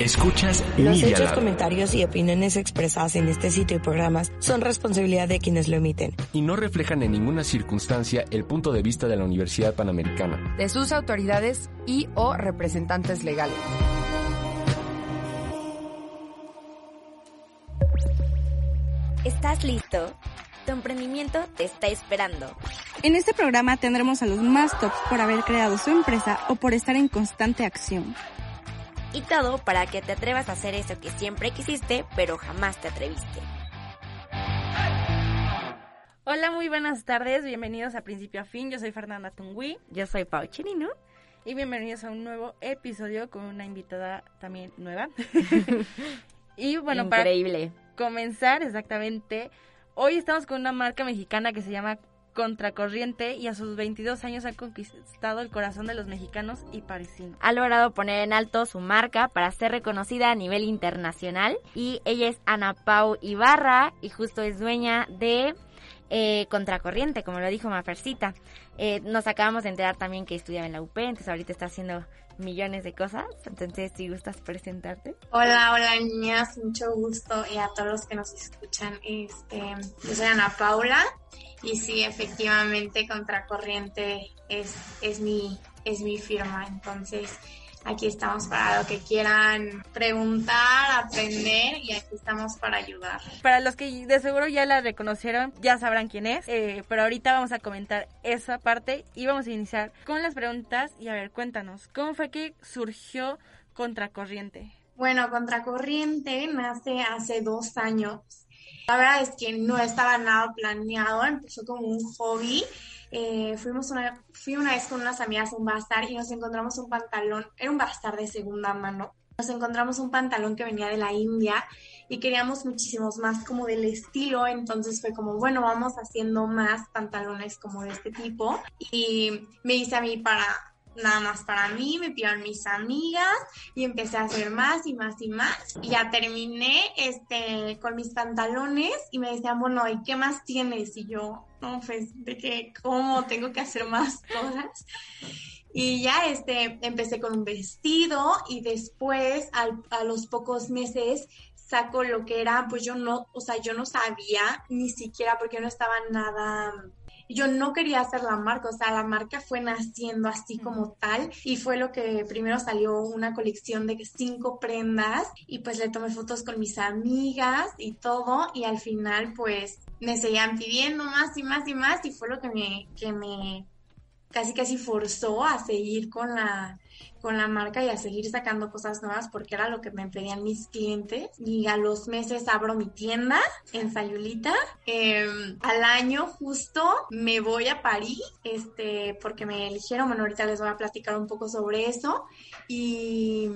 Escuchas Los Media hechos, Lab comentarios y opiniones expresadas en este sitio y programas son responsabilidad de quienes lo emiten. y no reflejan en ninguna circunstancia el punto de vista de la Universidad Panamericana. De sus autoridades y o representantes legales. ¿Estás listo? Tu emprendimiento te está esperando. En este programa tendremos a los más tops por haber creado su empresa o por estar en constante acción. Y todo para que te atrevas a hacer eso que siempre quisiste, pero jamás te atreviste. Hola, muy buenas tardes. Bienvenidos a Principio a Fin. Yo soy Fernanda Tungui Yo soy Pau Chirino. y bienvenidos a un nuevo episodio con una invitada también nueva. y bueno, para Increíble. comenzar exactamente, hoy estamos con una marca mexicana que se llama Contracorriente y a sus 22 años ha conquistado el corazón de los mexicanos y parisinos. Ha logrado poner en alto su marca para ser reconocida a nivel internacional. Y ella es Ana Pau Ibarra y justo es dueña de eh, Contracorriente, como lo dijo Mafercita. Eh, nos acabamos de enterar también que estudiaba en la UP, entonces ahorita está haciendo millones de cosas. Entonces, si gustas presentarte. Hola, hola niñas, mucho gusto y a todos los que nos escuchan. Este, yo soy Ana Paula y sí, efectivamente, Contracorriente es, es mi, es mi firma. Entonces, aquí estamos para lo que quieran preguntar, aprender y aquí estamos para ayudar. Para los que de seguro ya la reconocieron, ya sabrán quién es, eh, pero ahorita vamos a comentar esa parte y vamos a iniciar con las preguntas y a ver, cuéntanos, ¿cómo fue que surgió Contracorriente? Bueno, Contracorriente nace hace dos años. La verdad es que no estaba nada planeado, empezó como un hobby. Eh, fuimos una, fui una vez con unas amigas a un bazar y nos encontramos un pantalón, era un bazar de segunda mano. Nos encontramos un pantalón que venía de la India y queríamos muchísimos más como del estilo, entonces fue como, bueno, vamos haciendo más pantalones como de este tipo y me hice a mí para nada más para mí, me pidieron mis amigas y empecé a hacer más y más y más. Y ya terminé este con mis pantalones y me decían, bueno, ¿y qué más tienes? Y yo, no, pues, de que, ¿cómo tengo que hacer más cosas? Y ya este, empecé con un vestido y después al- a los pocos meses saco lo que era, pues yo no, o sea, yo no sabía ni siquiera porque no estaba nada yo no quería hacer la marca, o sea, la marca fue naciendo así como tal y fue lo que primero salió una colección de cinco prendas y pues le tomé fotos con mis amigas y todo y al final pues me seguían pidiendo más y más y más y fue lo que me, que me casi casi forzó a seguir con la con la marca y a seguir sacando cosas nuevas porque era lo que me pedían mis clientes. Y a los meses abro mi tienda en Sayulita. Eh, al año justo me voy a París este porque me eligieron. Bueno ahorita les voy a platicar un poco sobre eso. Y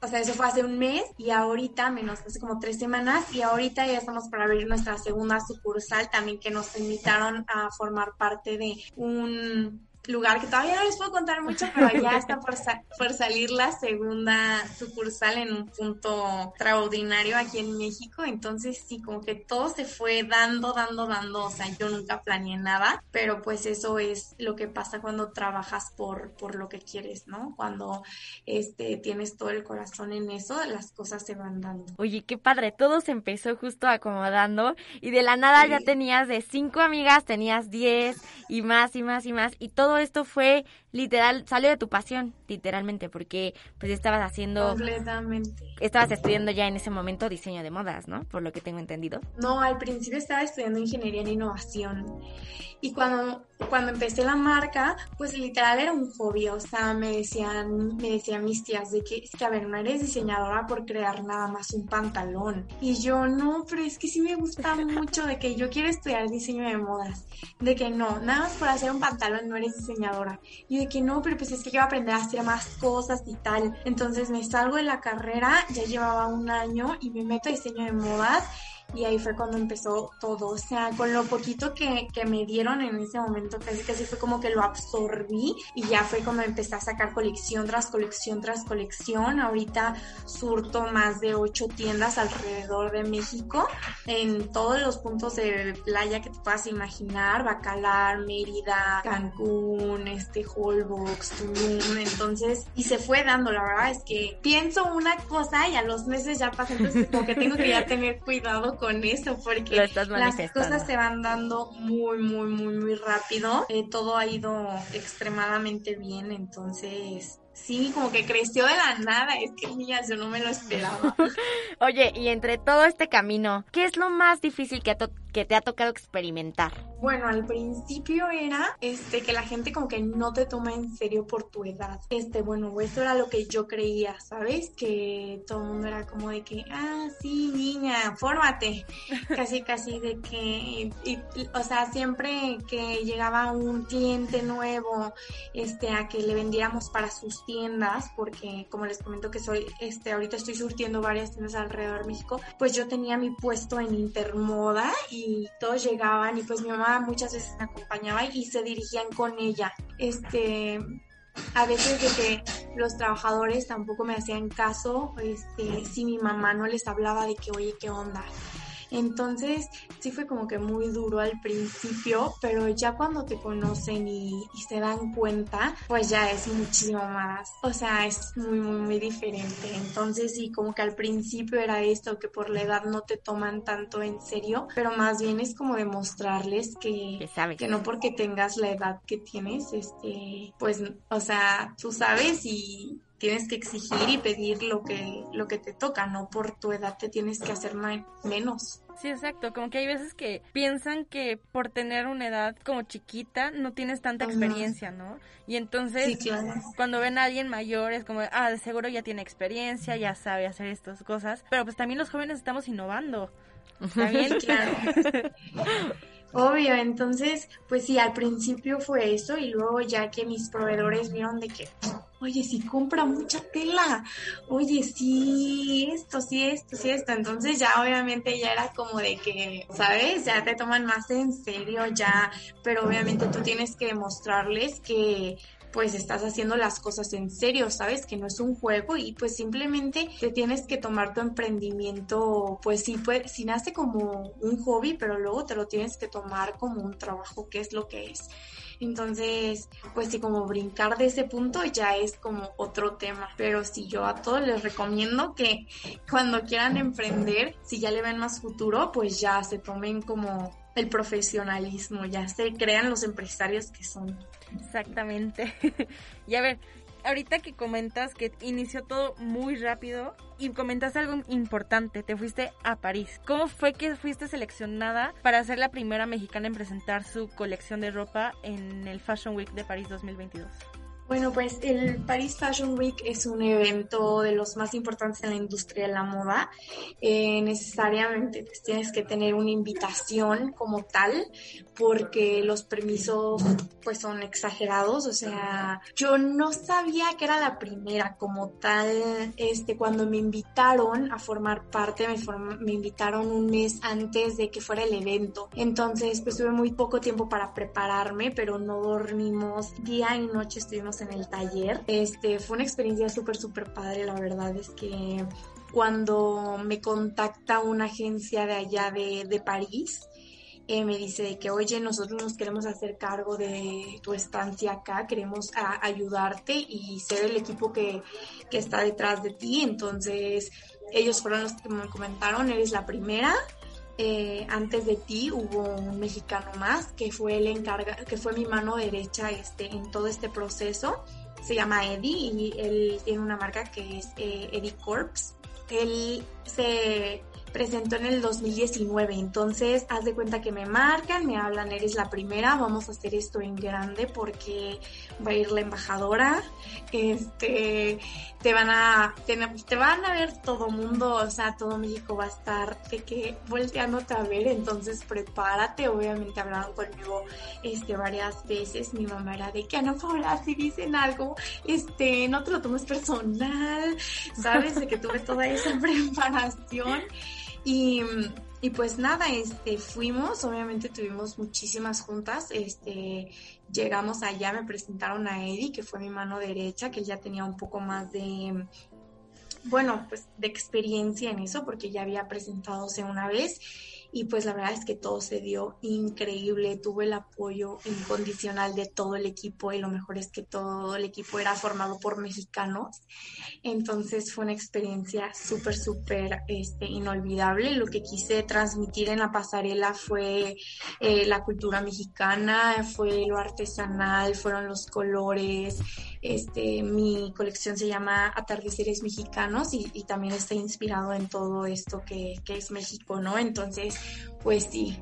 o sea, eso fue hace un mes y ahorita, menos hace como tres semanas, y ahorita ya estamos para abrir nuestra segunda sucursal también que nos invitaron a formar parte de un lugar que todavía no les puedo contar mucho, pero ya está por, sa- por salir la segunda sucursal en un punto extraordinario aquí en México. Entonces sí, como que todo se fue dando, dando, dando. O sea, yo nunca planeé nada, pero pues eso es lo que pasa cuando trabajas por, por lo que quieres, ¿no? Cuando este, tienes todo el corazón en eso, las cosas se van dando. Oye, qué padre, todo se empezó justo acomodando y de la nada ya tenías de cinco amigas, tenías diez y más y más y más y todo esto fue literal, salió de tu pasión, literalmente, porque pues estabas haciendo, Completamente. estabas estudiando ya en ese momento diseño de modas, ¿no? Por lo que tengo entendido. No, al principio estaba estudiando ingeniería en innovación y cuando, cuando empecé la marca, pues literal era un hobby, o sea, me decían, me decían mis tías de que, es que a ver, no eres diseñadora por crear nada más un pantalón. Y yo, no, pero es que sí me gusta mucho de que yo quiero estudiar diseño de modas, de que no, nada más por hacer un pantalón no eres diseñadora. Y de que no, pero pues es que quiero aprender a hacer más cosas y tal. Entonces me salgo de la carrera, ya llevaba un año y me meto a diseño de modas y ahí fue cuando empezó todo, o sea, con lo poquito que, que me dieron en ese momento, casi casi fue como que lo absorbí y ya fue como empecé a sacar colección tras colección tras colección, ahorita surto más de ocho tiendas alrededor de México, en todos los puntos de playa que te puedas imaginar, Bacalar, Mérida, Cancún, este, Holbox, Tulum, entonces, y se fue dando, la verdad es que pienso una cosa y a los meses ya pasa, entonces como que tengo que ya tener cuidado con eso porque las cosas se van dando muy, muy, muy, muy rápido. Eh, todo ha ido extremadamente bien, entonces sí, como que creció de la nada. Es que, mía, yo no me lo esperaba. Oye, y entre todo este camino, ¿qué es lo más difícil que, que te ha tocado experimentar? Bueno, al principio era este que la gente como que no te toma en serio por tu edad. Este, bueno, eso era lo que yo creía, ¿sabes? Que todo el mundo era como de que, ah, sí, niña, fórmate. casi, casi de que, y, o sea, siempre que llegaba un cliente nuevo, este, a que le vendiéramos para sus tiendas, porque como les comento que soy, este, ahorita estoy surtiendo varias tiendas alrededor de México, pues yo tenía mi puesto en Intermoda y todos llegaban y pues mi mamá muchas veces me acompañaba y se dirigían con ella. Este, a veces de que los trabajadores tampoco me hacían caso, este, si mi mamá no les hablaba de que, oye, ¿qué onda? Entonces, sí fue como que muy duro al principio, pero ya cuando te conocen y, se dan cuenta, pues ya es muchísimo más, o sea, es muy, muy, muy diferente. Entonces, sí, como que al principio era esto, que por la edad no te toman tanto en serio, pero más bien es como demostrarles que, que no porque tengas la edad que tienes, este, pues, o sea, tú sabes y tienes que exigir y pedir lo que, lo que te toca, no por tu edad te tienes que hacer menos. Sí, exacto, como que hay veces que piensan que por tener una edad como chiquita no tienes tanta experiencia, ¿no? Y entonces cuando ven a alguien mayor es como, ah, de seguro ya tiene experiencia, ya sabe hacer estas cosas, pero pues también los jóvenes estamos innovando. También, claro. Obvio, entonces, pues sí, al principio fue eso y luego ya que mis proveedores vieron de que, oye, si compra mucha tela, oye, sí, esto, sí, esto, sí, esto, entonces ya obviamente ya era como de que, ¿sabes? Ya te toman más en serio, ya, pero obviamente tú tienes que demostrarles que pues estás haciendo las cosas en serio, ¿sabes? Que no es un juego y pues simplemente te tienes que tomar tu emprendimiento, pues sí, pues, sí nace como un hobby, pero luego te lo tienes que tomar como un trabajo, que es lo que es. Entonces, pues sí, como brincar de ese punto ya es como otro tema. Pero sí, yo a todos les recomiendo que cuando quieran emprender, si ya le ven más futuro, pues ya se tomen como el profesionalismo, ya se crean los empresarios que son. Exactamente. y a ver, ahorita que comentas que inició todo muy rápido y comentaste algo importante, te fuiste a París. ¿Cómo fue que fuiste seleccionada para ser la primera mexicana en presentar su colección de ropa en el Fashion Week de París 2022? Bueno, pues el Paris Fashion Week es un evento de los más importantes en la industria de la moda. Eh, necesariamente pues, tienes que tener una invitación como tal porque los permisos pues son exagerados. O sea, yo no sabía que era la primera como tal. Este, cuando me invitaron a formar parte, me, me invitaron un mes antes de que fuera el evento. Entonces, pues tuve muy poco tiempo para prepararme, pero no dormimos día y noche estuvimos en el taller. Este, fue una experiencia súper, súper padre, la verdad es que cuando me contacta una agencia de allá de, de París, eh, me dice que, oye, nosotros nos queremos hacer cargo de tu estancia acá, queremos ayudarte y ser el equipo que, que está detrás de ti. Entonces, ellos fueron los que me comentaron, eres la primera, eh, antes de ti hubo un mexicano más que fue el encarga, que fue mi mano derecha este, en todo este proceso. Se llama Eddie y él tiene una marca que es eh, Eddie Corps. Él se presentó en el 2019. Entonces, haz de cuenta que me marcan, me hablan, eres la primera, vamos a hacer esto en grande porque va a ir la embajadora, este, te van a, te, van a ver todo mundo, o sea, todo México va a estar de que volteándote a ver, entonces prepárate, obviamente hablaron conmigo, este, varias veces, mi mamá era de que, Ana Paula, si dicen algo, este, no te lo tomes personal, sabes, de que tuve toda esa preparación Y, pues nada, este, fuimos, obviamente tuvimos muchísimas juntas, este, llegamos allá, me presentaron a Eddie, que fue mi mano derecha, que ya tenía un poco más de, bueno, pues de experiencia en eso, porque ya había presentadose una vez y pues la verdad es que todo se dio increíble, tuve el apoyo incondicional de todo el equipo y lo mejor es que todo el equipo era formado por mexicanos, entonces fue una experiencia súper, súper este, inolvidable. Lo que quise transmitir en la pasarela fue eh, la cultura mexicana, fue lo artesanal, fueron los colores, este, mi colección se llama Atardeceres Mexicanos y, y también está inspirado en todo esto que, que es México, ¿no? Entonces, pues sí,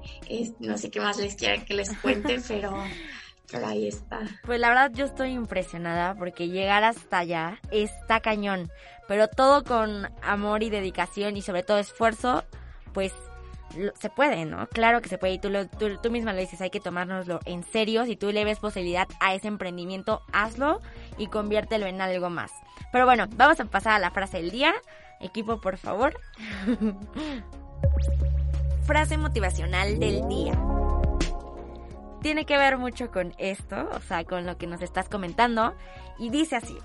no sé qué más les quiera que les cuente, pero, pero ahí está. Pues la verdad yo estoy impresionada porque llegar hasta allá está cañón, pero todo con amor y dedicación y sobre todo esfuerzo, pues se puede, ¿no? Claro que se puede y tú, tú, tú, misma lo dices, hay que tomárnoslo en serio, si tú le ves posibilidad a ese emprendimiento, hazlo y conviértelo en algo más. Pero bueno, vamos a pasar a la frase del día. Equipo, por favor. frase motivacional del día. Tiene que ver mucho con esto, o sea, con lo que nos estás comentando, y dice así,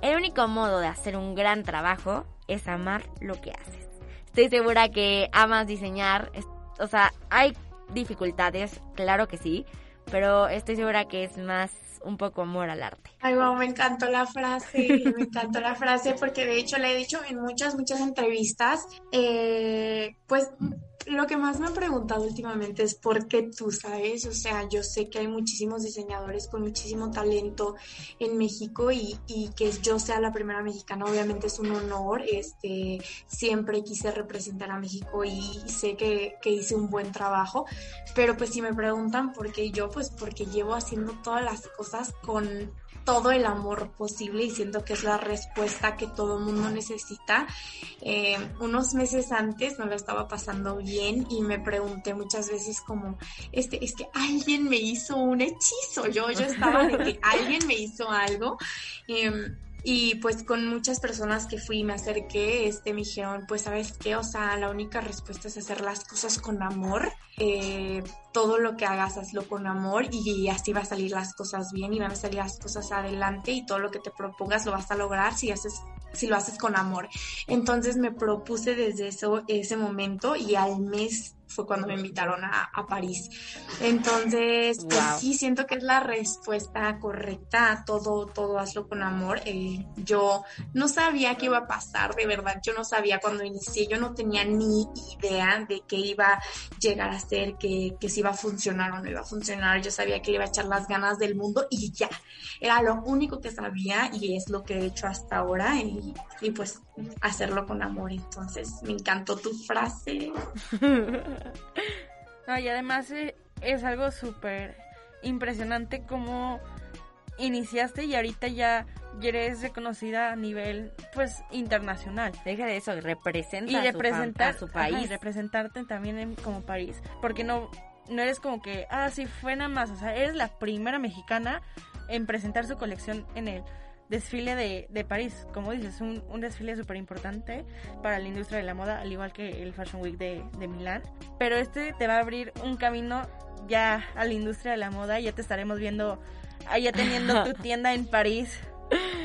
el único modo de hacer un gran trabajo es amar lo que haces. Estoy segura que amas diseñar, o sea, hay dificultades, claro que sí, pero estoy segura que es más un poco amor al arte. Ay, wow, me encantó la frase, me encantó la frase porque de hecho le he dicho en muchas, muchas entrevistas, eh, pues lo que más me han preguntado últimamente es por qué tú, ¿sabes? O sea, yo sé que hay muchísimos diseñadores con muchísimo talento en México y, que yo sea la primera mexicana, obviamente es un honor. Este, siempre quise representar a México y sé que, que hice un buen trabajo, pero pues si me preguntan por qué yo, pues porque llevo haciendo todas las cosas con todo el amor posible y siento que es la respuesta que todo el mundo necesita. Eh, unos meses antes no lo estaba pasando bien y me pregunté muchas veces como, este, es que alguien me hizo un hechizo, yo, yo estaba de que alguien me hizo algo. Eh, y pues con muchas personas que fui y me acerqué, este, me dijeron, pues sabes qué, o sea, la única respuesta es hacer las cosas con amor. Eh, todo lo que hagas, hazlo con amor y así va a salir las cosas bien y van a salir las cosas adelante y todo lo que te propongas lo vas a lograr si haces si lo haces con amor. Entonces me propuse desde eso, ese momento y al mes fue cuando me invitaron a, a París. Entonces, pues wow. sí, siento que es la respuesta correcta a todo, todo hazlo con amor. Eh, yo no sabía qué iba a pasar, de verdad, yo no sabía cuando inicié, yo no tenía ni idea de qué iba a llegar a ser, que, que si iba a funcionar o no iba a funcionar. Yo sabía que le iba a echar las ganas del mundo y ya, era lo único que sabía y es lo que he hecho hasta ahora y, y pues hacerlo con amor. Entonces, me encantó tu frase. No, y además eh, es algo súper impresionante como iniciaste y ahorita ya eres reconocida a nivel pues internacional. Deja de eso, representa y representar a su, país. Ajá, y representarte también en, como París. Porque no, no eres como que, ah, sí, fue nada más. O sea, eres la primera mexicana en presentar su colección en el desfile de, de París. Como dices, un, un desfile súper importante para la industria de la moda, al igual que el Fashion Week de, de Milán. Pero este te va a abrir un camino ya a la industria de la moda. Ya te estaremos viendo allá teniendo tu tienda en París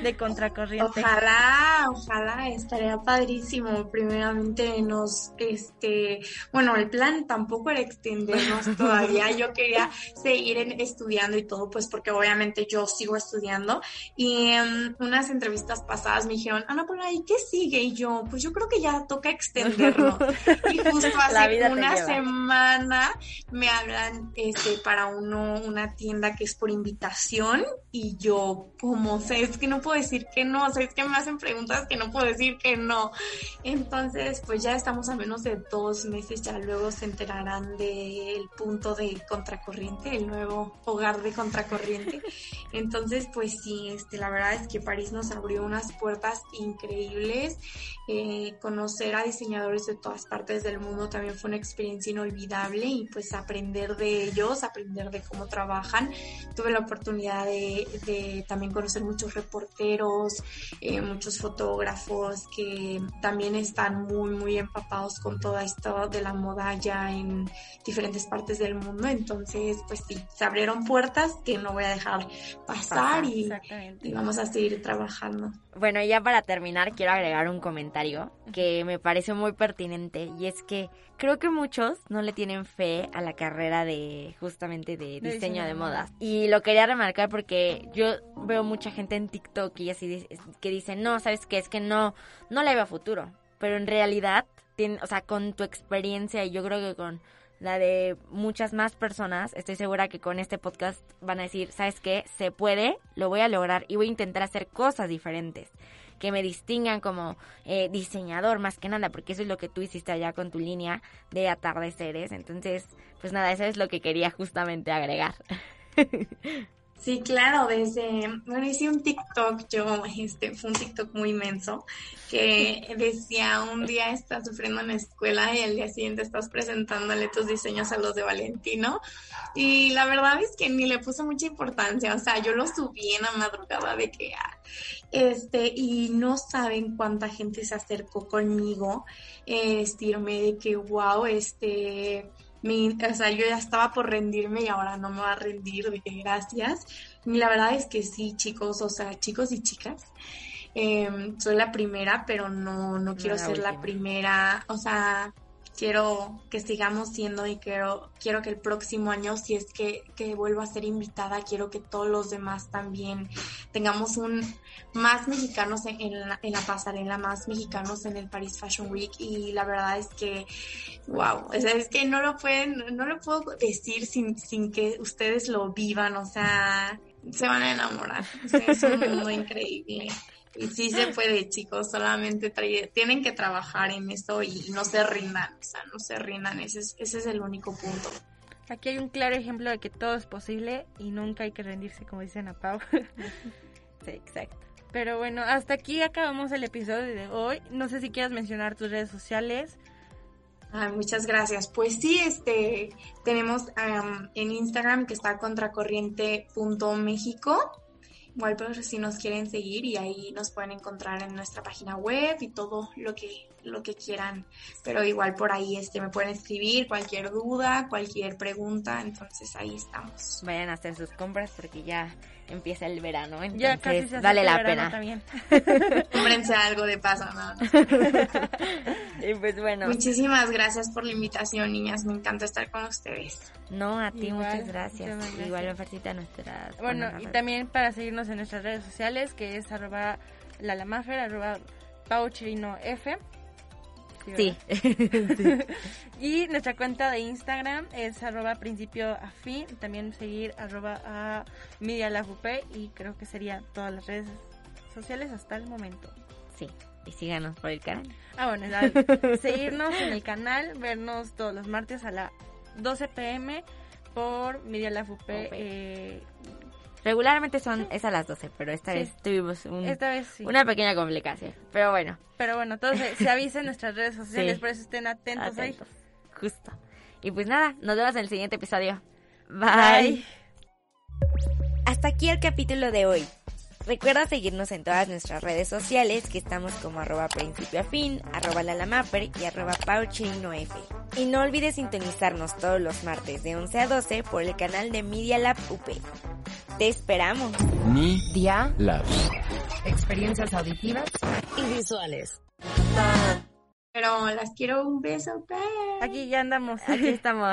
de contracorriente. Ojalá, ojalá, estaría padrísimo. Primeramente nos, este, bueno, el plan tampoco era extendernos todavía. Yo quería seguir en, estudiando y todo, pues porque obviamente yo sigo estudiando. Y en um, unas entrevistas pasadas me dijeron, Ana Paula, ¿y qué sigue? Y yo, pues yo creo que ya toca extenderlo. y justo hace una semana me hablan, este, para uno, una tienda que es por invitación y yo, como sé, es que no puedo decir que no, o sea, es que me hacen preguntas que no puedo decir que no. Entonces, pues ya estamos a menos de dos meses, ya luego se enterarán del punto de contracorriente, el nuevo hogar de contracorriente. Entonces, pues sí, este, la verdad es que París nos abrió unas puertas increíbles. Eh, conocer a diseñadores de todas partes del mundo también fue una experiencia inolvidable y pues aprender de ellos, aprender de cómo trabajan. Tuve la oportunidad de, de también conocer muchos reporteros estileteros, eh, muchos fotógrafos que también están muy, muy empapados con toda esto de la moda ya en diferentes partes del mundo. Entonces, pues sí, se abrieron puertas que no voy a dejar pasar y, y vamos a seguir trabajando. Bueno, y ya para terminar, quiero agregar un comentario que me pareció muy pertinente y es que creo que muchos no le tienen fe a la carrera de justamente de diseño de modas. Y lo quería remarcar porque yo veo mucha gente en TikTok y así dice- que dice, no, ¿sabes qué? Es que no, no le veo futuro. Pero en realidad, tiene, o sea, con tu experiencia y yo creo que con la de muchas más personas, estoy segura que con este podcast van a decir, ¿sabes qué? Se puede, lo voy a lograr y voy a intentar hacer cosas diferentes que me distingan como eh, diseñador más que nada, porque eso es lo que tú hiciste allá con tu línea de atardeceres. Entonces, pues nada, eso es lo que quería justamente agregar. Sí, claro, desde, bueno, hice un TikTok, yo, este, fue un TikTok muy inmenso, que decía, un día estás sufriendo en la escuela y al día siguiente estás presentándole tus diseños a los de Valentino, y la verdad es que ni le puse mucha importancia, o sea, yo lo subí en la madrugada de que, ah, este, y no saben cuánta gente se acercó conmigo, eh, decirme de que, wow, este mi, o sea, yo ya estaba por rendirme y ahora no me va a rendir, que gracias. Y la verdad es que sí, chicos, o sea, chicos y chicas, eh, soy la primera, pero no, no quiero la ser la primera, o sea, quiero que sigamos siendo y quiero, quiero que el próximo año, si es que, que vuelvo a ser invitada, quiero que todos los demás también tengamos un más mexicanos en, en la, en la pasarela, más mexicanos en el Paris Fashion Week y la verdad es que Wow, sea, es que no lo pueden, no lo puedo decir sin, sin que ustedes lo vivan, o sea, se van a enamorar. O sea, es un mundo increíble. Y sí se puede, chicos, solamente trae- tienen que trabajar en eso y no se rindan, o sea, no se rindan, ese es, ese es el único punto. Aquí hay un claro ejemplo de que todo es posible y nunca hay que rendirse, como dicen a Pau. Sí, exacto. Pero bueno, hasta aquí acabamos el episodio de hoy. No sé si quieras mencionar tus redes sociales. Ay, muchas gracias. Pues sí, este, tenemos en Instagram que está contracorriente.méxico. Igual si nos quieren seguir y ahí nos pueden encontrar en nuestra página web y todo lo que lo que quieran. Pero igual por ahí este me pueden escribir cualquier duda, cualquier pregunta, entonces ahí estamos. Vayan a hacer sus compras porque ya empieza el verano, entonces Ya casi se vale acerca la pena. también. Cómprense algo de paso, ¿no? Y pues bueno, Muchísimas gracias por la invitación, niñas. Me encanta estar con ustedes. no, a ti Igual, muchas gracias. muchas gracias. Igual Ofercita nuestra... Bueno, y también para seguirnos en nuestras redes sociales, que es arroba lalamafer, arroba pauchirinof. Sí. Y nuestra cuenta de Instagram es arroba principio. También seguir arroba a Media UP y creo que sería todas las redes sociales hasta el momento. sí. Y síganos por el canal. Ah, bueno, la- seguirnos en el canal, vernos todos los martes a las 12 pm por Media UP. eh, Regularmente son es a las 12, pero esta Sí. vez tuvimos un- esta vez sí. una pequeña complicación. Pero bueno, Pero bueno, todo se, avisa en nuestras redes sociales, Sí. por eso estén atentos, ahí. atentos. Justo. Y pues nada, nos vemos en el siguiente episodio. Bye. Hasta aquí el capítulo de hoy. Recuerda seguirnos en todas nuestras redes sociales que estamos como arroba principio afín, arroba lalamaper y arroba pauchinof. Y no olvides sintonizarnos todos los martes de 11 a 12 por el canal de Media Lab UP. Te esperamos. Mi Dia, Labs. experiencias auditivas. Y visuales. Pero las quiero un beso. Bye. Aquí ya andamos. Aquí estamos.